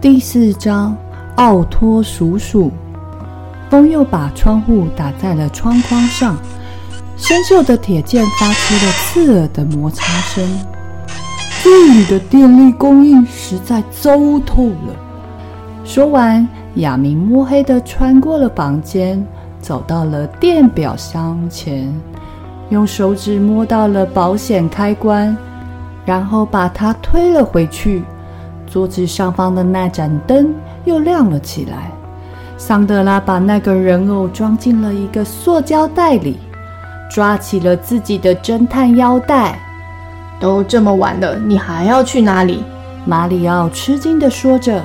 第四章，奥托鼠鼠。风又把窗户打在了窗框上，生锈的铁件发出了刺耳的摩擦声。这里的电力供应实在糟透了。说完，亚明摸黑地穿过了房间，走到了电表箱前，用手指摸到了保险开关，然后把它推了回去。桌子上方的那盏灯又亮了起来。桑德拉把那个人偶装进了一个塑胶袋里，抓起了自己的侦探腰带。都这么晚了，你还要去哪里？马里奥吃惊地说着：“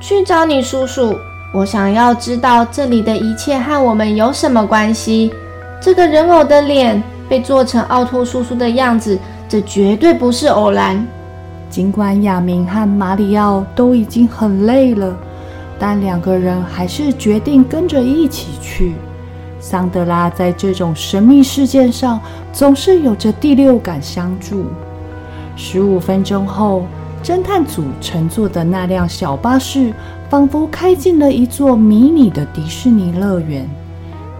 去找你叔叔。我想要知道这里的一切和我们有什么关系。这个人偶的脸被做成奥托叔叔的样子，这绝对不是偶然。”尽管亚明和马里奥都已经很累了，但两个人还是决定跟着一起去。桑德拉在这种神秘事件上总是有着第六感相助。十五分钟后，侦探组乘坐的那辆小巴士仿佛开进了一座迷你的迪士尼乐园。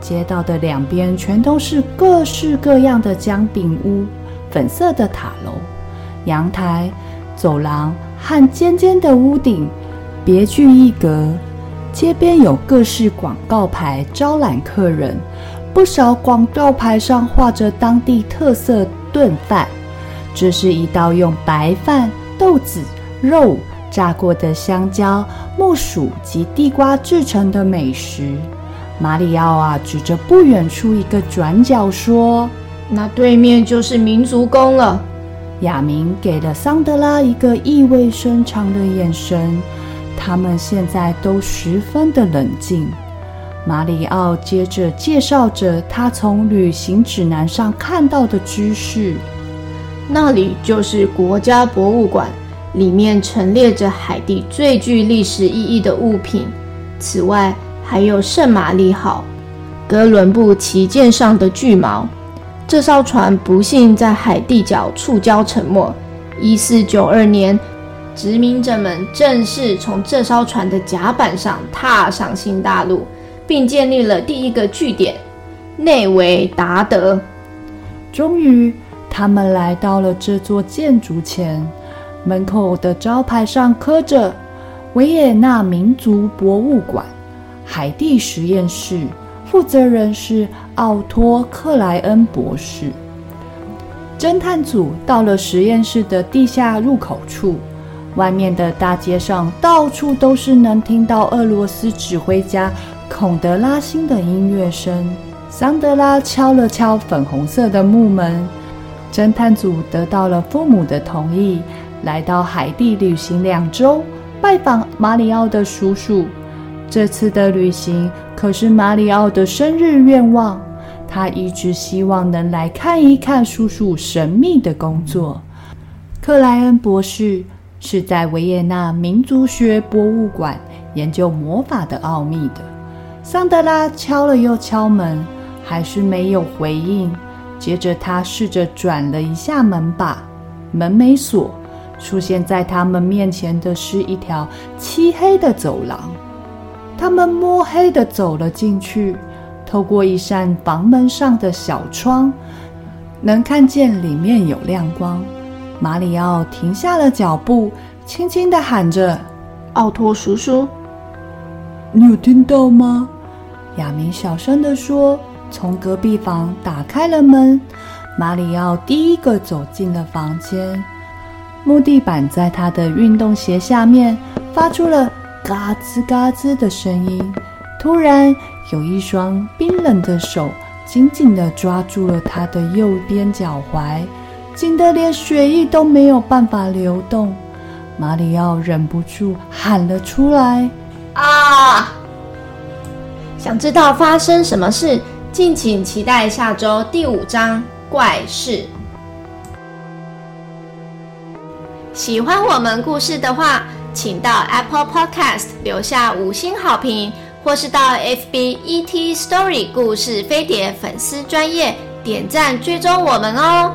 街道的两边全都是各式各样的姜饼屋、粉色的塔楼、阳台。走廊和尖尖的屋顶，别具一格。街边有各式广告牌招揽客人，不少广告牌上画着当地特色炖饭。这是一道用白饭、豆子、肉、炸过的香蕉、木薯及地瓜制成的美食。马里奥啊，指着不远处一个转角说：“那对面就是民族宫了。”亚明给了桑德拉一个意味深长的眼神，他们现在都十分的冷静。马里奥接着介绍着他从旅行指南上看到的知识。那里就是国家博物馆，里面陈列着海地最具历史意义的物品。此外，还有圣玛丽号、哥伦布旗舰上的巨锚。这艘船不幸在海地角触礁沉没。一四九二年，殖民者们正式从这艘船的甲板上踏上新大陆，并建立了第一个据点——内维达德。终于，他们来到了这座建筑前，门口的招牌上刻着“维也纳民族博物馆，海地实验室”。负责人是奥托·克莱恩博士。侦探组到了实验室的地下入口处，外面的大街上到处都是能听到俄罗斯指挥家孔德拉辛的音乐声。桑德拉敲了敲粉红色的木门，侦探组得到了父母的同意，来到海地旅行两周，拜访马里奥的叔叔。这次的旅行可是马里奥的生日愿望，他一直希望能来看一看叔叔神秘的工作。克莱恩博士是在维也纳民族学博物馆研究魔法的奥秘的。桑德拉敲了又敲门，还是没有回应。接着他试着转了一下门把，门没锁。出现在他们面前的是一条漆黑的走廊。他们摸黑的走了进去，透过一扇房门上的小窗，能看见里面有亮光。马里奥停下了脚步，轻轻的喊着：“奥托叔叔，你有听到吗？”亚明小声的说。从隔壁房打开了门，马里奥第一个走进了房间。木地板在他的运动鞋下面发出了。嘎吱嘎吱的声音，突然有一双冰冷的手紧紧地抓住了他的右边脚踝，紧得连血液都没有办法流动。马里奥忍不住喊了出来：“啊！”想知道发生什么事？敬请期待下周第五章怪事。喜欢我们故事的话，请到 Apple Podcast 留下五星好评，或是到 FB ET Story 故事飞碟粉丝专页点赞追踪我们哦。